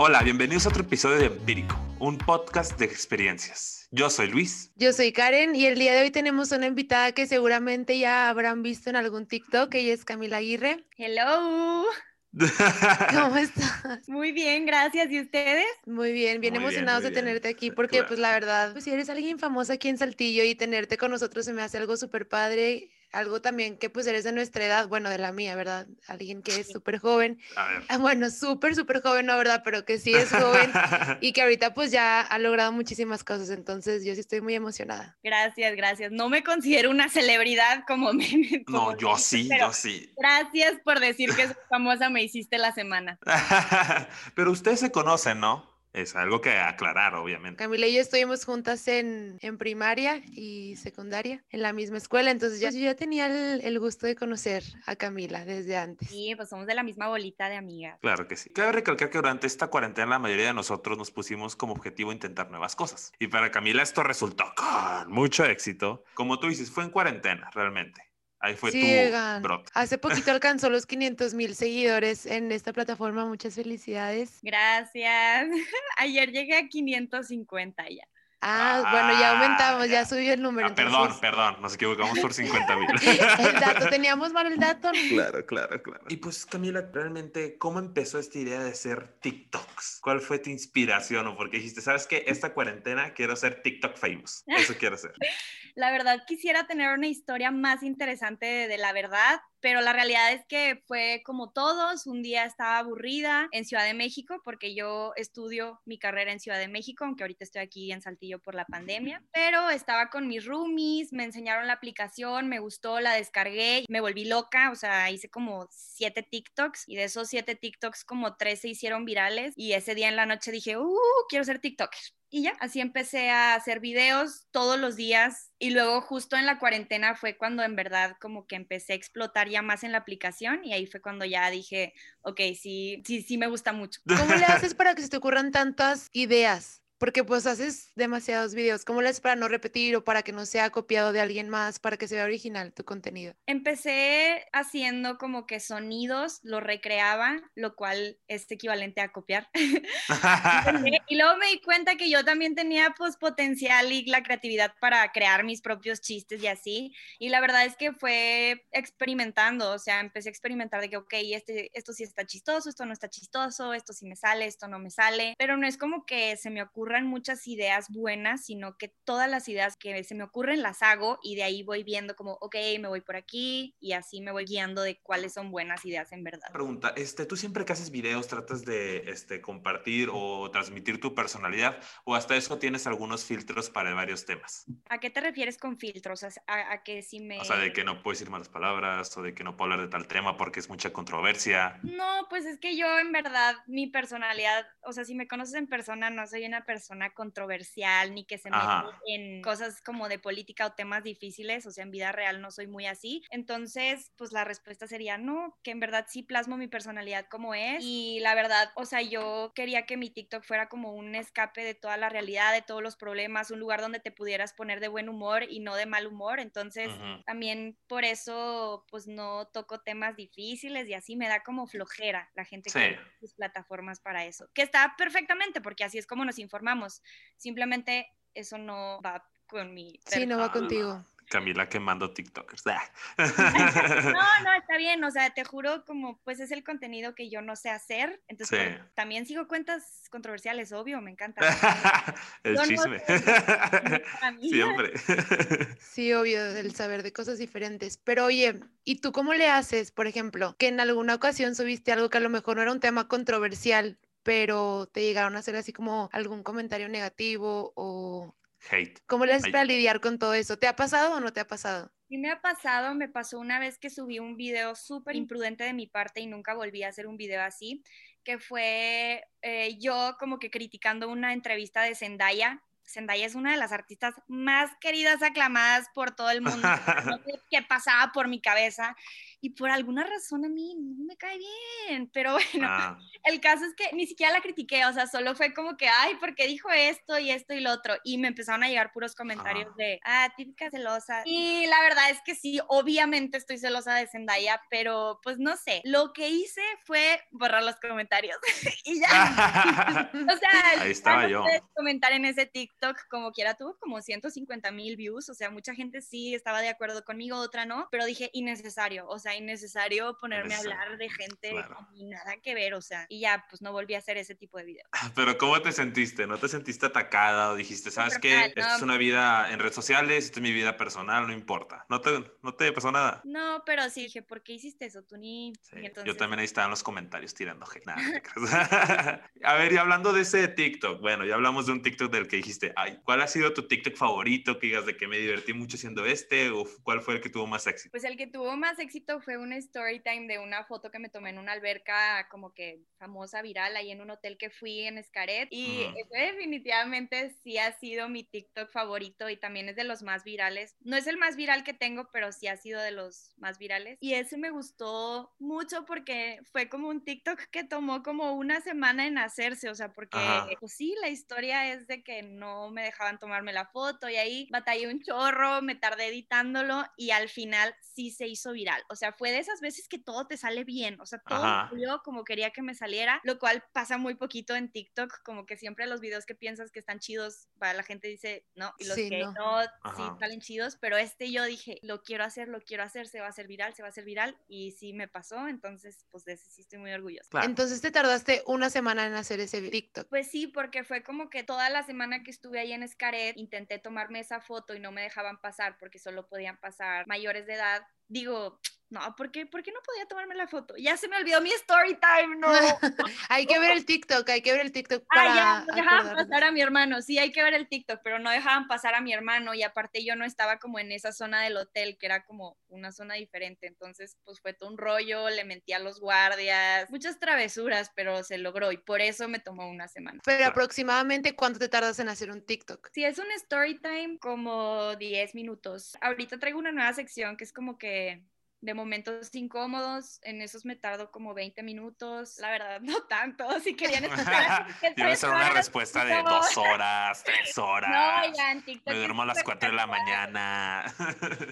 Hola, bienvenidos a otro episodio de Empírico, un podcast de experiencias. Yo soy Luis. Yo soy Karen y el día de hoy tenemos una invitada que seguramente ya habrán visto en algún TikTok. Ella es Camila Aguirre. Hello. ¿Cómo estás? Muy bien, gracias. ¿Y ustedes? Muy bien, bien emocionados de tenerte aquí porque pues la verdad, pues si eres alguien famoso aquí en Saltillo y tenerte con nosotros se me hace algo súper padre algo también que pues eres de nuestra edad, bueno, de la mía, ¿verdad? Alguien que es súper joven. Ah, bueno, súper, súper joven, no, ¿verdad? Pero que sí es joven y que ahorita pues ya ha logrado muchísimas cosas, entonces yo sí estoy muy emocionada. Gracias, gracias. No me considero una celebridad como me... no, yo sí, yo sí. Gracias por decir que es famosa, me hiciste la semana. pero ustedes se conocen, ¿no? Es algo que aclarar, obviamente. Camila y yo estuvimos juntas en, en primaria y secundaria, en la misma escuela, entonces yo, yo ya tenía el, el, gusto de conocer a Camila desde antes. Sí, pues somos de la misma bolita de amigas. Claro que sí. Cabe recalcar que durante esta cuarentena la mayoría de nosotros nos pusimos como objetivo intentar nuevas cosas. Y para Camila esto resultó con mucho éxito. Como tú dices, fue en cuarentena, realmente. Ahí fue tu Hace poquito alcanzó los 500 mil seguidores en esta plataforma. Muchas felicidades. Gracias. Ayer llegué a 550 ya. Ah, bueno, ya aumentamos, ya subió el número. Ah, perdón, perdón, nos equivocamos por 50 mil. el dato, teníamos mal el dato. Claro, claro, claro. Y pues, Camila, realmente, ¿cómo empezó esta idea de ser TikToks? ¿Cuál fue tu inspiración o por qué dijiste, sabes que esta cuarentena quiero ser TikTok famous? Eso quiero ser. La verdad, quisiera tener una historia más interesante de la verdad, pero la realidad es que fue como todos, un día estaba aburrida en Ciudad de México porque yo estudio mi carrera en Ciudad de México, aunque ahorita estoy aquí en Saltillo por la pandemia, pero estaba con mis roomies, me enseñaron la aplicación, me gustó, la descargué, me volví loca, o sea, hice como siete TikToks y de esos siete TikToks como tres se hicieron virales y ese día en la noche dije, uh, quiero ser TikToker. Y ya, así empecé a hacer videos todos los días y luego justo en la cuarentena fue cuando en verdad como que empecé a explotar ya más en la aplicación y ahí fue cuando ya dije, ok, sí, sí, sí me gusta mucho. ¿Cómo le haces para que se te ocurran tantas ideas? Porque pues haces demasiados videos. ¿Cómo le haces para no repetir o para que no sea copiado de alguien más, para que sea original tu contenido? Empecé haciendo como que sonidos, lo recreaba, lo cual es equivalente a copiar. y luego me di cuenta que yo también tenía pues potencial y la creatividad para crear mis propios chistes y así. Y la verdad es que fue experimentando, o sea, empecé a experimentar de que, ok, este, esto sí está chistoso, esto no está chistoso, esto sí me sale, esto no me sale, pero no es como que se me ocurre muchas ideas buenas, sino que todas las ideas que se me ocurren las hago y de ahí voy viendo como, ok, me voy por aquí y así me voy guiando de cuáles son buenas ideas en verdad. Pregunta, este, ¿tú siempre que haces videos tratas de este, compartir o transmitir tu personalidad o hasta eso tienes algunos filtros para varios temas? ¿A qué te refieres con filtros? ¿A, que si me... O sea, de que no puedes decir malas palabras o de que no puedo hablar de tal tema porque es mucha controversia. No, pues es que yo en verdad mi personalidad, o sea, si me conoces en persona, no soy una persona persona controversial ni que se mete en cosas como de política o temas difíciles, o sea, en vida real no soy muy así. Entonces, pues la respuesta sería no, que en verdad sí plasmo mi personalidad como es y la verdad, o sea, yo quería que mi TikTok fuera como un escape de toda la realidad, de todos los problemas, un lugar donde te pudieras poner de buen humor y no de mal humor. Entonces, también por eso, pues no toco temas difíciles y así me da como flojera la gente que usa sus plataformas para eso, que está perfectamente porque así es como nos informa Simplemente eso no va con mi... Sí, no va contigo. Camila quemando TikTokers. no, no, está bien, o sea, te juro como pues es el contenido que yo no sé hacer, entonces pues, también sigo cuentas controversiales, obvio, me encanta. el chisme. Siempre. sí, obvio, el saber de cosas diferentes, pero oye, ¿y tú cómo le haces, por ejemplo, que en alguna ocasión subiste algo que a lo mejor no era un tema controversial, pero te llegaron a hacer así como algún comentario negativo o... Hate. ¿Cómo le haces para lidiar con todo eso? ¿Te ha pasado o no te ha pasado? Sí me ha pasado, me pasó una vez que subí un video súper imprudente de mi parte y nunca volví a hacer un video así, que fue eh, yo como que criticando una entrevista de Zendaya Zendaya es una de las artistas más queridas, aclamadas por todo el mundo. No sé qué pasaba por mi cabeza. Y por alguna razón a mí no me cae bien, pero bueno, ah. el caso es que ni siquiera la critiqué, o sea, solo fue como que, ay, ¿por qué dijo esto y esto y lo otro? Y me empezaron a llegar puros comentarios de, ah, típica celosa. Y la verdad es que sí, obviamente estoy celosa de Zendaya, pero pues no sé, lo que hice fue borrar los comentarios y ya. o sea, ahí estaba yo. Comentar en ese TikTok como quiera tuvo como 150 mil views, o sea, mucha gente sí estaba de acuerdo conmigo, otra no, pero dije innecesario, o sea, innecesario ponerme a hablar de gente y nada que ver, o sea, y ya pues no volví a hacer ese tipo de videos. Pero ¿cómo te sentiste? ¿No te sentiste atacada o dijiste, sabes qué, esto es una vida en redes sociales, esto es mi vida personal, no importa? ¿No te, no te pasó nada? No, pero sí dije, ¿por qué hiciste eso, tú ni? Yo también ahí estaba en los comentarios tirando nada. a ver, y hablando de ese TikTok, bueno, ya hablamos de un TikTok del que dijiste, ay, ¿cuál ha sido tu TikTok favorito? Que digas de que me divertí mucho siendo este, o cuál fue el que tuvo más éxito? Pues el que tuvo más éxito fue un story time de una foto que me tomé en una alberca como que famosa, viral, ahí en un hotel que fui en Escaret, y ese definitivamente sí ha sido mi TikTok favorito y también es de los más virales. No es el más viral que tengo, pero sí ha sido de los más virales. Y ese me gustó mucho porque fue como un TikTok que tomó como una semana en hacerse, o sea, porque pues sí, la historia es de que no me dejaban tomarme la foto y ahí batallé un chorro, me tardé editándolo y al final sí se hizo viral. O sea, fue de esas veces que todo te sale bien, o sea, todo yo como quería que me saliera, lo cual pasa muy poquito en TikTok, como que siempre los videos que piensas que están chidos, para la gente dice no, y los que no, sí salen chidos, pero este yo dije, lo quiero hacer, lo quiero hacer, se va a hacer viral, se va a hacer viral y sí me pasó, entonces pues de ese sí estoy muy orgullosa. Entonces te tardaste una semana en hacer ese TikTok. Pues sí, porque fue como que toda la semana que estuve ahí en Escaret intenté tomarme esa foto y no me dejaban pasar porque solo podían pasar mayores de edad. Digo, no, ¿por qué? ¿por qué no podía tomarme la foto? Ya se me olvidó mi story time, no. hay que ver el TikTok, hay que ver el TikTok para Ah, ya, dejaban pasar a mi hermano, sí, hay que ver el TikTok, pero no dejaban pasar a mi hermano y aparte yo no estaba como en esa zona del hotel, que era como una zona diferente, entonces pues fue todo un rollo, le mentí a los guardias, muchas travesuras, pero se logró y por eso me tomó una semana. Pero aproximadamente, ¿cuánto te tardas en hacer un TikTok? Sí, es un story time como 10 minutos. Ahorita traigo una nueva sección que es como que que de momentos incómodos, en esos me tardo como 20 minutos, la verdad no tanto, si querían escuchar. Debe ser una respuesta de dos horas, tres horas. No, ya en TikTok. Me duermo a las 4 de la mañana.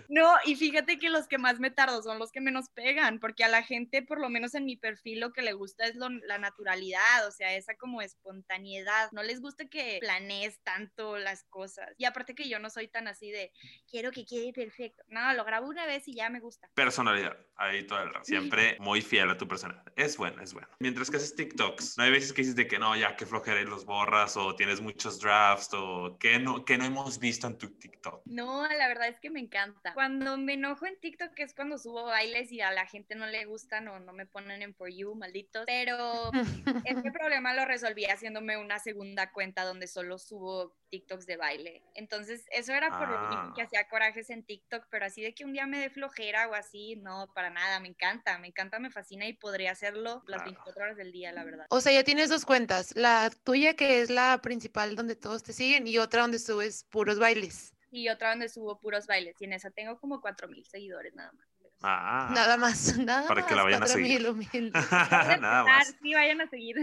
no, y fíjate que los que más me tardo son los que menos pegan, porque a la gente, por lo menos en mi perfil, lo que le gusta es la naturalidad, o sea, esa como espontaneidad. No les gusta que planees tanto las cosas. Y aparte que yo no soy tan así de, quiero que quede perfecto. No, lo grabo una vez y ya me gusta. Pero personalidad. Ahí todo el rato. Siempre muy fiel a tu personalidad. Es bueno, es bueno. Mientras que haces TikToks, no hay veces que dices de que no, ya que flojera y los borras o tienes muchos drafts o que no, que no hemos visto en tu TikTok. No, la verdad es que me encanta. Cuando me enojo en TikTok es cuando subo bailes y a la gente no le gustan o no me ponen en For You, malditos. Pero este problema lo resolví haciéndome una segunda cuenta donde solo subo TikToks de baile. Entonces, eso era por ah. que hacía corajes en TikTok, pero así de que un día me dé flojera o así, no, para nada, me encanta, me encanta, me fascina y podría hacerlo las 24 horas del día, la verdad. O sea, ya tienes dos cuentas, la tuya que es la principal donde todos te siguen y otra donde subes puros bailes. Y otra donde subo puros bailes y en esa tengo como 4.000 seguidores nada más. Ah, nada más, nada Para que la vayan a seguir. nada más. Sí, vayan a seguir.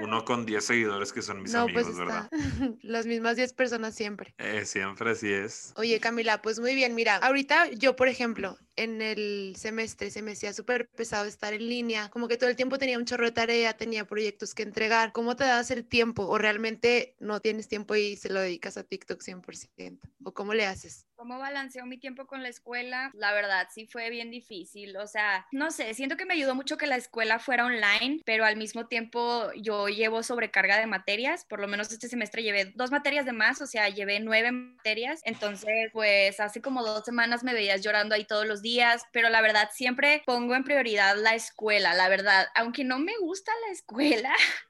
Uno con 10 seguidores que son mis pues amigos, ¿verdad? Las mismas 10 personas siempre. Eh, siempre así es. Oye, Camila, pues muy bien. Mira, ahorita yo, por ejemplo, en el semestre se me hacía súper pesado estar en línea, como que todo el tiempo tenía un chorro de tarea, tenía proyectos que entregar. ¿Cómo te das el tiempo? ¿O realmente no tienes tiempo y se lo dedicas a TikTok 100%? ¿O cómo le haces? ¿Cómo balanceo mi tiempo con la escuela? La verdad, sí fue bien difícil. O sea, no sé, siento que me ayudó mucho que la escuela fuera online, pero al mismo tiempo yo llevo sobrecarga de materias. Por lo menos este semestre llevé dos materias de más, o sea, llevé nueve materias. Entonces, pues hace como dos semanas me veías llorando ahí todos los días, pero la verdad siempre pongo en prioridad la escuela, la verdad. Aunque no me gusta la escuela,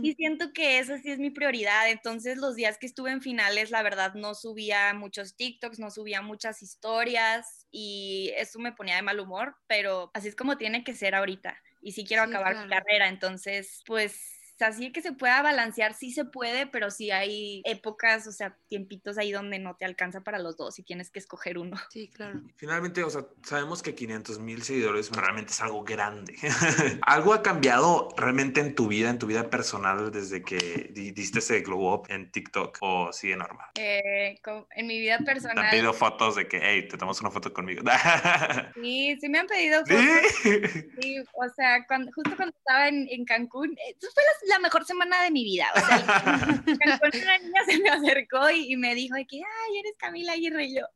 y siento que esa sí es mi prioridad. Entonces, los días que estuve en finales, la verdad, no subía muchos TikToks, no subía muchas historias y eso me ponía de mal humor, pero así es como tiene que ser ahorita. Y sí quiero acabar mi carrera, entonces, pues así que se pueda balancear, sí se puede, pero sí hay épocas, o sea, tiempitos ahí donde no te alcanza para los dos y tienes que escoger uno. Sí, claro. Finalmente, o sea, sabemos que 500 mil seguidores realmente es algo grande. ¿Algo ha cambiado realmente en tu vida, en tu vida personal, desde que diste ese glow up en TikTok o sigue normal? Eh, en mi vida personal. Te han pedido fotos de que, hey, te tomas una foto conmigo. sí, sí me han pedido fotos. ¿Sí? o sea, cuando, justo cuando estaba en, en Cancún, eso fue la, mejor semana de mi vida. O sea, una niña se me acercó y, y me dijo que, ay, eres Camila Aguirre y yo.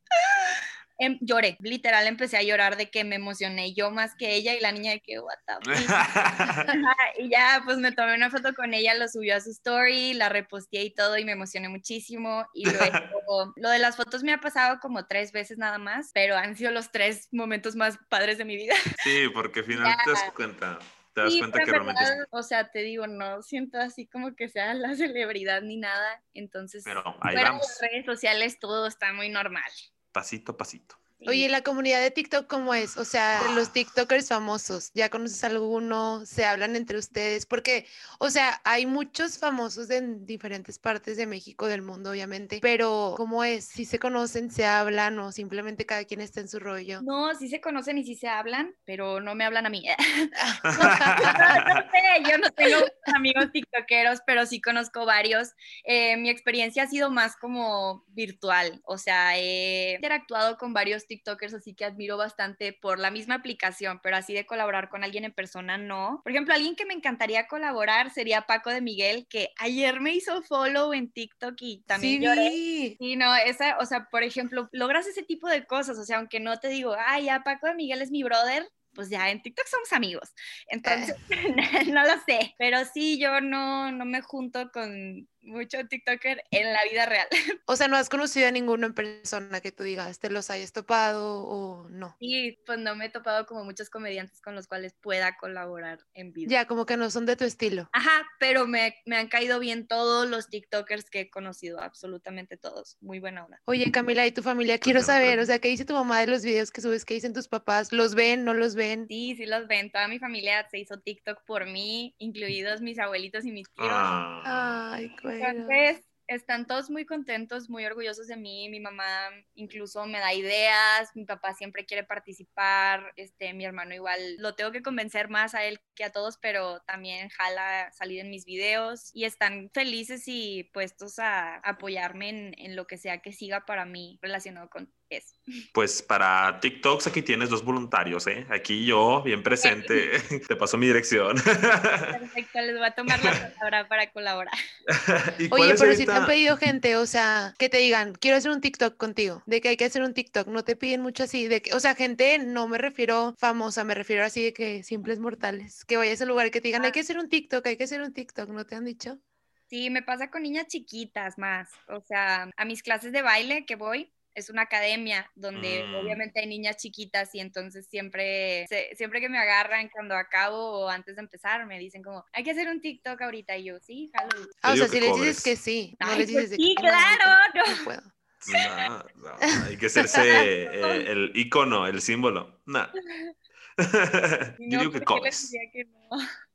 Em, lloré, literal empecé a llorar de que me emocioné yo más que ella y la niña de que, what the Y ya, pues me tomé una foto con ella, lo subió a su story, la reposteé y todo y me emocioné muchísimo. Y luego, lo de las fotos me ha pasado como tres veces nada más, pero han sido los tres momentos más padres de mi vida. Sí, porque finalmente te das cuenta te das cuenta que realmente... O sea, te digo, no siento así como que sea la celebridad ni nada, entonces... Pero ahí fuera vamos. las redes sociales todo está muy normal pasito a pasito. Oye, ¿la comunidad de TikTok cómo es? O sea, los TikTokers famosos, ¿ya conoces alguno? ¿Se hablan entre ustedes? Porque, o sea, hay muchos famosos en diferentes partes de México, del mundo, obviamente, pero ¿cómo es? ¿Si se conocen, se hablan o simplemente cada quien está en su rollo? No, sí se conocen y sí se hablan, pero no me hablan a mí. no, sé, yo no tengo amigos TikTokeros, pero sí conozco varios. Eh, mi experiencia ha sido más como virtual, o sea, he interactuado con varios TikTokers, así que admiro bastante por la misma aplicación, pero así de colaborar con alguien en persona, no. Por ejemplo, alguien que me encantaría colaborar sería Paco de Miguel, que ayer me hizo follow en TikTok y también sí, lloré. Sí, no, esa, o sea, por ejemplo, logras ese tipo de cosas, o sea, aunque no te digo, ay, ya Paco de Miguel es mi brother, pues ya en TikTok somos amigos. Entonces, no lo sé, pero sí, yo no, no me junto con mucho TikToker en la vida real. O sea, no has conocido a ninguno en persona que tú digas, te los hayas topado o no. Sí, pues no me he topado como muchos comediantes con los cuales pueda colaborar en video. Ya, como que no son de tu estilo. Ajá, pero me, me han caído bien todos los TikTokers que he conocido, absolutamente todos. Muy buena onda. Oye, Camila, ¿y tu familia? Quiero saber, o sea, ¿qué dice tu mamá de los videos que subes? ¿Qué dicen tus papás? ¿Los ven? ¿No los ven? Sí, sí los ven. Toda mi familia se hizo TikTok por mí, incluidos mis abuelitos y mis tíos. Ah. Ay, entonces, están todos muy contentos, muy orgullosos de mí. Mi mamá incluso me da ideas, mi papá siempre quiere participar, este, mi hermano igual lo tengo que convencer más a él que a todos, pero también jala salir en mis videos y están felices y puestos a apoyarme en, en lo que sea que siga para mí relacionado con Pues para TikToks aquí tienes dos voluntarios, ¿eh? Aquí yo, bien presente, te paso mi dirección. Perfecto, les voy a tomar la palabra para colaborar. Oye, pero si te han pedido gente, o sea, que te digan, quiero hacer un TikTok contigo, de que hay que hacer un TikTok, no te piden mucho así, de que, o sea, gente, no me refiero famosa, me refiero así de que simples mortales, que vayas al lugar que te digan, hay que hacer un TikTok, hay que hacer un TikTok, ¿no te han dicho? Sí, me pasa con niñas chiquitas más, o sea, a mis clases de baile que voy, es una academia donde Mm. obviamente hay niñas chiquitas y entonces siempre, se- siempre que me agarran cuando acabo o antes de empezar me dicen como, hay que hacer un TikTok ahorita y yo, sí, jalo. Ah, o sea, si les dices que sí, no Ay, les pues dices de sí, que no, claro, no, no. no puedo. No, no, hay que hacerse eh, el icono, el símbolo. No. Yo digo que ¿por qué les cobres. que no?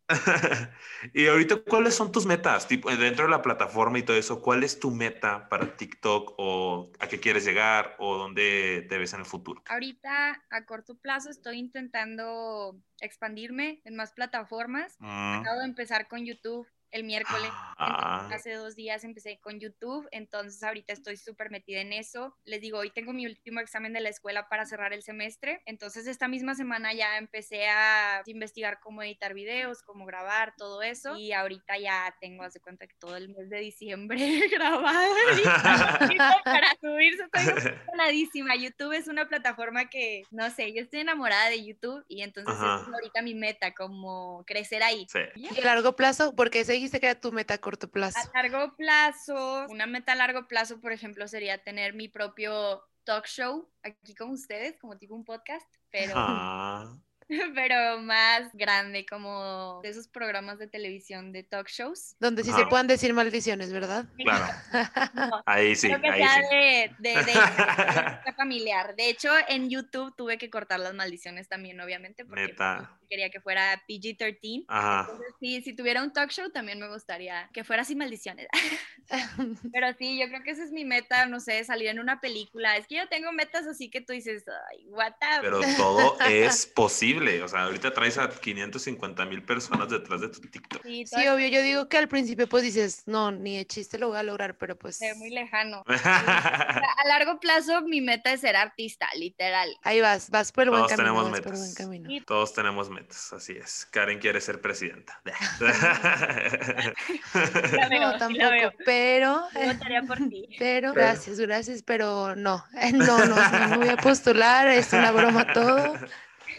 y ahorita, ¿cuáles son tus metas? Tipo, dentro de la plataforma y todo eso, ¿cuál es tu meta para TikTok o a qué quieres llegar o dónde te ves en el futuro? Ahorita a corto plazo estoy intentando expandirme en más plataformas. Mm. Acabo de empezar con YouTube el miércoles. Ah. Entonces, hace dos días empecé con YouTube, entonces ahorita estoy súper metida en eso. Les digo, hoy tengo mi último examen de la escuela para cerrar el semestre, entonces esta misma semana ya empecé a investigar cómo editar videos, cómo grabar, todo eso. Y ahorita ya tengo, hace cuenta que todo el mes de diciembre grabado para subirse. Estoy emocionadísima. YouTube es una plataforma que, no sé, yo estoy enamorada de YouTube y entonces esa es ahorita mi meta, como crecer ahí. Sí. Y a largo plazo, porque ese dijiste que era tu meta a corto plazo. A largo plazo, una meta a largo plazo, por ejemplo, sería tener mi propio talk show aquí con ustedes, como tipo un podcast, pero Ah. pero más grande, como de esos programas de televisión de talk shows. Donde sí se puedan decir maldiciones, ¿verdad? Claro. ahí sí. Creo que ahí sea sí. de, de, de, familiar. De hecho, en YouTube tuve que cortar las maldiciones también, obviamente, porque Neta. quería que fuera PG-13. Ajá. Entonces, sí, si tuviera un talk show, también me gustaría que fuera sin maldiciones. Pero sí, yo creo que esa es mi meta, no sé, salir en una película. Es que yo tengo metas así que tú dices, ay, what the... Pero todo es posible. O sea, ahorita traes a 550 mil personas detrás de tu TikTok. Sí, Sí, obvio, yo digo que al principio pues dices, no, ni de chiste lo voy a lograr, pero pues es muy lejano. O sea, a largo plazo mi meta es ser artista, literal. ahí vas, vas por el buen Todos camino, tenemos vas por el buen metas. camino. Todos tenemos metas, así es. Karen quiere ser presidenta. No, tampoco, pero, Yo votaría por ti. pero, Pero- gracias, gracias, pero no, no, no, no me voy a postular, es una broma todo.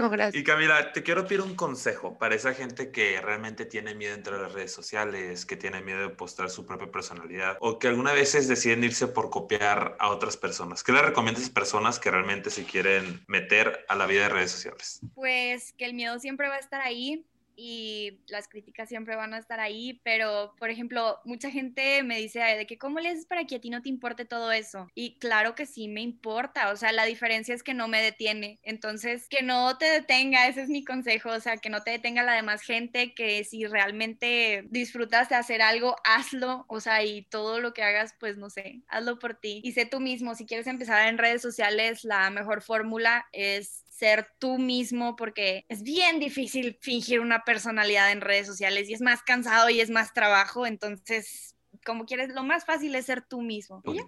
No, Y. Camila, te quiero pedir un consejo para esa gente que realmente tiene miedo a las redes sociales, que tiene miedo de postar su propia personalidad o que algunas veces deciden irse por copiar a otras personas. ¿Qué le recomiendas a esas personas que realmente se quieren meter a la vida de redes sociales? Pues que el miedo siempre va a estar ahí y las críticas siempre van a estar ahí, pero por ejemplo, mucha gente me dice "Ay, de que cómo le haces para que a ti no te importe todo eso. Y claro que sí me importa, o sea, la diferencia es que no me detiene. Entonces, que no te detenga, ese es mi consejo, o sea, que no te detenga la demás gente, que si realmente disfrutas de hacer algo, hazlo, o sea, y todo lo que hagas, pues no sé, hazlo por ti y sé tú mismo. Si quieres empezar en redes sociales, la mejor fórmula es ser tú mismo porque es bien difícil fingir una personalidad en redes sociales y es más cansado y es más trabajo, entonces como quieres, lo más fácil es ser tú mismo. Mensaje.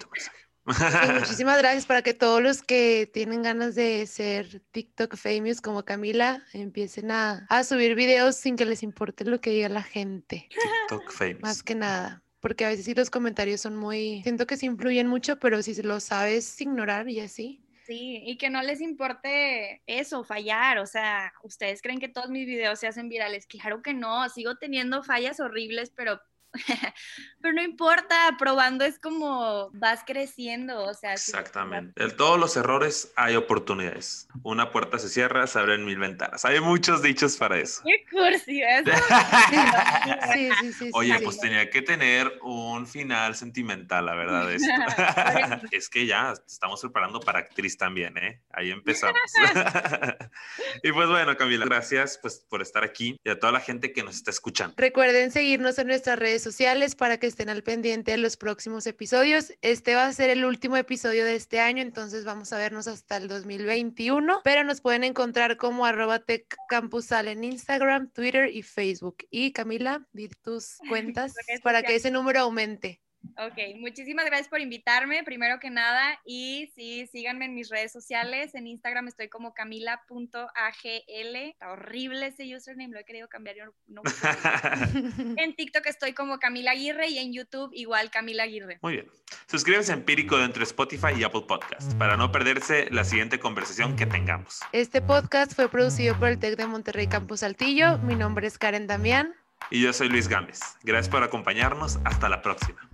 Pues muchísimas gracias para que todos los que tienen ganas de ser TikTok famous como Camila empiecen a, a subir videos sin que les importe lo que diga la gente, TikTok famous. más que nada. Porque a veces sí los comentarios son muy, siento que sí influyen mucho, pero si lo sabes ignorar y así. Sí, y que no les importe eso, fallar, o sea, ustedes creen que todos mis videos se hacen virales, claro que no, sigo teniendo fallas horribles, pero pero no importa, probando es como vas creciendo, o sea, Exactamente. De todos los errores hay oportunidades. Una puerta se cierra, se abren mil ventanas. Hay muchos dichos para eso. Qué cursi, ¿ves? Sí, sí, sí. Oye, sí. pues tenía que tener un final sentimental, la verdad. Esto. es que ya estamos preparando para actriz también, ¿eh? Ahí empezamos. y pues bueno, Camila, gracias pues, por estar aquí y a toda la gente que nos está escuchando. Recuerden seguirnos en nuestras redes sociales para que estén al pendiente de los próximos episodios. Este va a ser el último episodio de este año, entonces vamos a vernos hasta el 2021, pero nos pueden encontrar como arroba teccampusal en Instagram, Twitter y Facebook. Y Camila, di tus cuentas para que ese número aumente. Ok, muchísimas gracias por invitarme, primero que nada, y sí, síganme en mis redes sociales, en Instagram estoy como camila.agl, está horrible ese username, lo he querido cambiar, yo no, no puedo. En TikTok estoy como Camila Aguirre y en YouTube igual Camila Aguirre. Muy bien. Suscríbanse a Empírico dentro de Spotify y Apple Podcast para no perderse la siguiente conversación que tengamos. Este podcast fue producido por el TEC de Monterrey Campus Saltillo. Mi nombre es Karen Damián. Y yo soy Luis Gámez. Gracias por acompañarnos. Hasta la próxima.